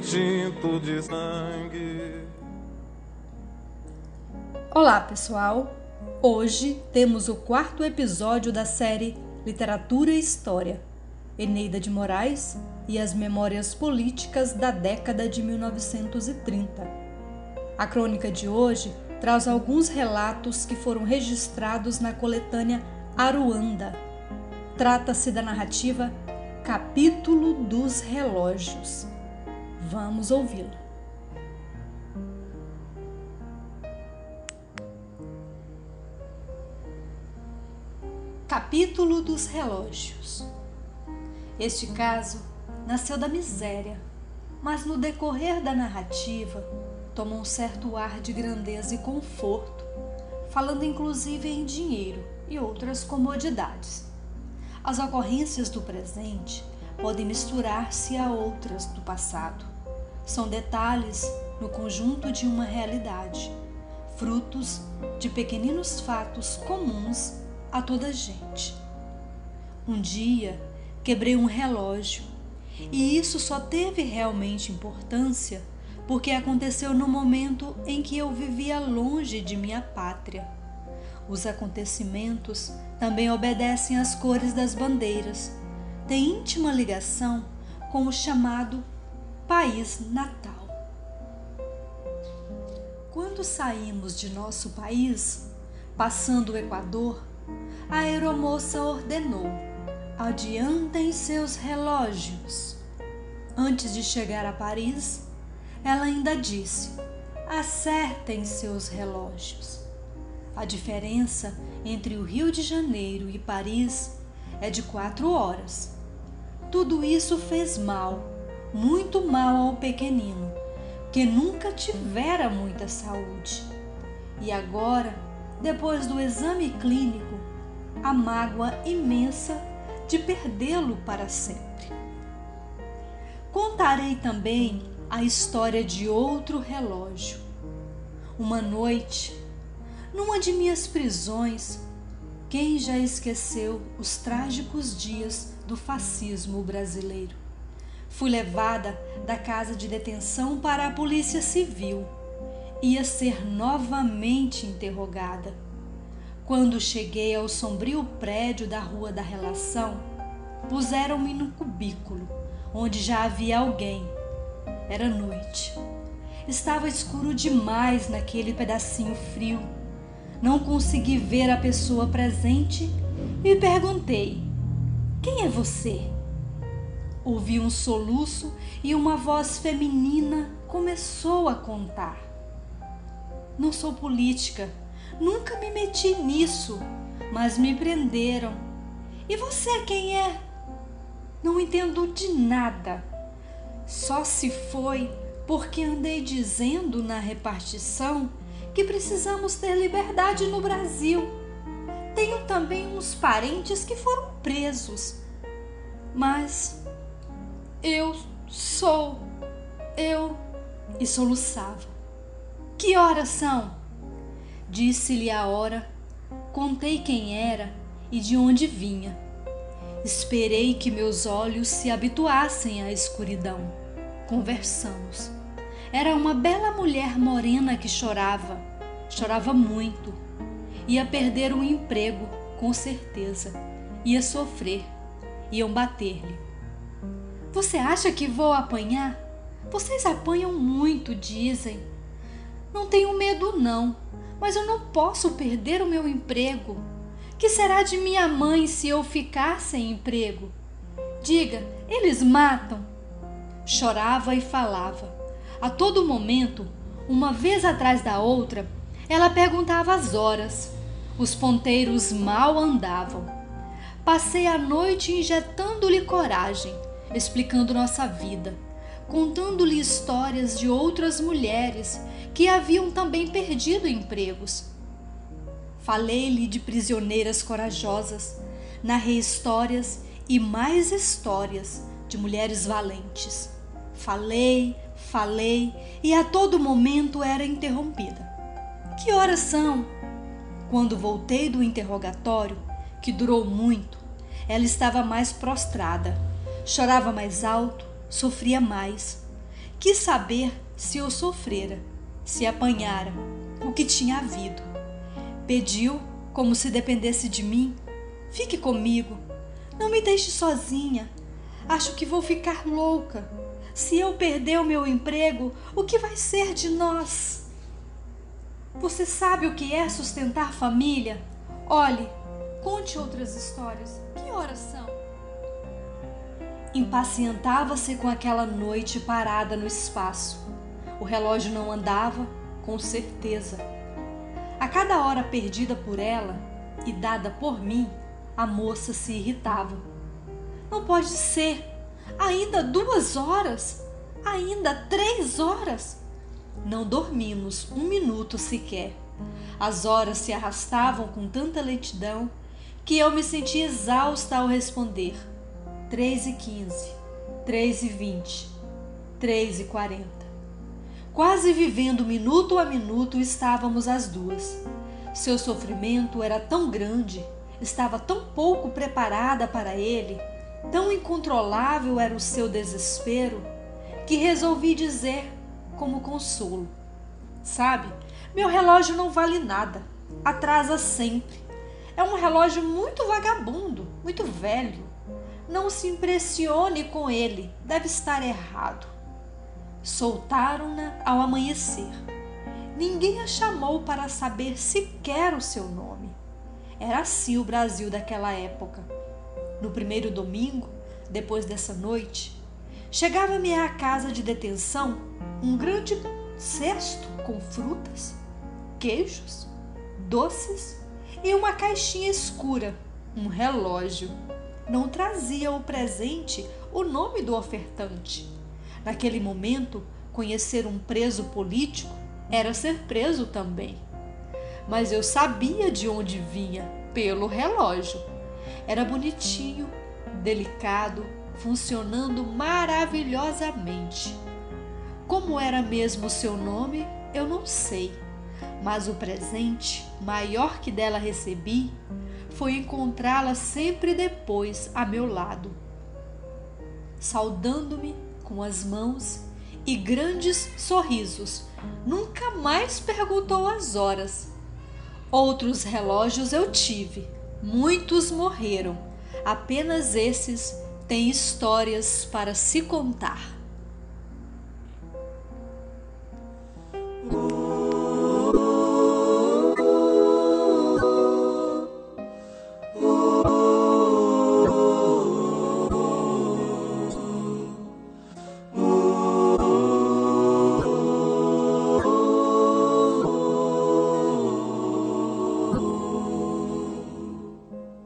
tinto de sangue. Olá, pessoal. Hoje temos o quarto episódio da série Literatura e História. Eneida de Moraes e as Memórias Políticas da década de 1930. A crônica de hoje traz alguns relatos que foram registrados na coletânea Aruanda. Trata-se da narrativa Capítulo dos Relógios. Vamos ouvi-la. Capítulo dos Relógios. Este caso nasceu da miséria, mas no decorrer da narrativa tomou um certo ar de grandeza e conforto, falando inclusive em dinheiro e outras comodidades. As ocorrências do presente podem misturar-se a outras do passado. São detalhes no conjunto de uma realidade, frutos de pequeninos fatos comuns a toda gente. Um dia quebrei um relógio e isso só teve realmente importância porque aconteceu no momento em que eu vivia longe de minha pátria. Os acontecimentos também obedecem às cores das bandeiras, têm íntima ligação com o chamado país natal. Quando saímos de nosso país, passando o Equador, a aeromoça ordenou: adiantem seus relógios. Antes de chegar a Paris, ela ainda disse: acertem seus relógios. A diferença entre o Rio de Janeiro e Paris é de quatro horas. Tudo isso fez mal, muito mal ao pequenino, que nunca tivera muita saúde. E agora, depois do exame clínico, a mágoa imensa de perdê-lo para sempre. Contarei também a história de outro relógio. Uma noite, numa de minhas prisões, quem já esqueceu os trágicos dias do fascismo brasileiro? Fui levada da casa de detenção para a Polícia Civil. Ia ser novamente interrogada quando cheguei ao sombrio prédio da Rua da Relação, puseram-me no cubículo, onde já havia alguém. Era noite. Estava escuro demais naquele pedacinho frio. Não consegui ver a pessoa presente e perguntei: Quem é você? Ouvi um soluço e uma voz feminina começou a contar. Não sou política, Nunca me meti nisso, mas me prenderam. E você quem é? Não entendo de nada. Só se foi porque andei dizendo na repartição que precisamos ter liberdade no Brasil. Tenho também uns parentes que foram presos. Mas eu sou eu e soluçava. Que horas são? Disse-lhe a hora, contei quem era e de onde vinha. Esperei que meus olhos se habituassem à escuridão. Conversamos. Era uma bela mulher morena que chorava, chorava muito. Ia perder o emprego, com certeza. Ia sofrer. Iam bater-lhe. Você acha que vou apanhar? Vocês apanham muito, dizem. Não tenho medo, não mas eu não posso perder o meu emprego. Que será de minha mãe se eu ficar sem emprego? Diga, eles matam. Chorava e falava. A todo momento, uma vez atrás da outra, ela perguntava as horas. Os ponteiros mal andavam. Passei a noite injetando-lhe coragem, explicando nossa vida, contando-lhe histórias de outras mulheres que haviam também perdido empregos. Falei-lhe de prisioneiras corajosas, narrei histórias e mais histórias de mulheres valentes. Falei, falei e a todo momento era interrompida. Que horas são? Quando voltei do interrogatório, que durou muito, ela estava mais prostrada, chorava mais alto, sofria mais. Quis saber se eu sofrera, se apanhara, o que tinha havido. Pediu, como se dependesse de mim, fique comigo, não me deixe sozinha. Acho que vou ficar louca. Se eu perder o meu emprego, o que vai ser de nós? Você sabe o que é sustentar família? Olhe, conte outras histórias. Que horas são? Impacientava-se com aquela noite parada no espaço. O relógio não andava, com certeza. A cada hora perdida por ela e dada por mim, a moça se irritava. Não pode ser! Ainda duas horas? Ainda três horas? Não dormimos um minuto sequer. As horas se arrastavam com tanta lentidão que eu me senti exausta ao responder. Três e quinze, três e vinte, três e quarenta. Quase vivendo minuto a minuto estávamos as duas. Seu sofrimento era tão grande, estava tão pouco preparada para ele, tão incontrolável era o seu desespero, que resolvi dizer como consolo. Sabe, meu relógio não vale nada, atrasa sempre. É um relógio muito vagabundo, muito velho. Não se impressione com ele, deve estar errado. Soltaram-na ao amanhecer. Ninguém a chamou para saber sequer o seu nome. Era assim o Brasil daquela época. No primeiro domingo, depois dessa noite, chegava-me à casa de detenção um grande cesto com frutas, queijos, doces e uma caixinha escura, um relógio. Não trazia o presente o nome do ofertante. Naquele momento, conhecer um preso político era ser preso também. Mas eu sabia de onde vinha, pelo relógio. Era bonitinho, delicado, funcionando maravilhosamente. Como era mesmo o seu nome, eu não sei, mas o presente maior que dela recebi foi encontrá-la sempre depois a meu lado, saudando-me com as mãos e grandes sorrisos. Nunca mais perguntou as horas. Outros relógios eu tive, muitos morreram, apenas esses têm histórias para se contar.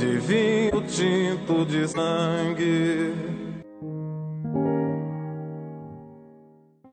de vinho tinto de sangue.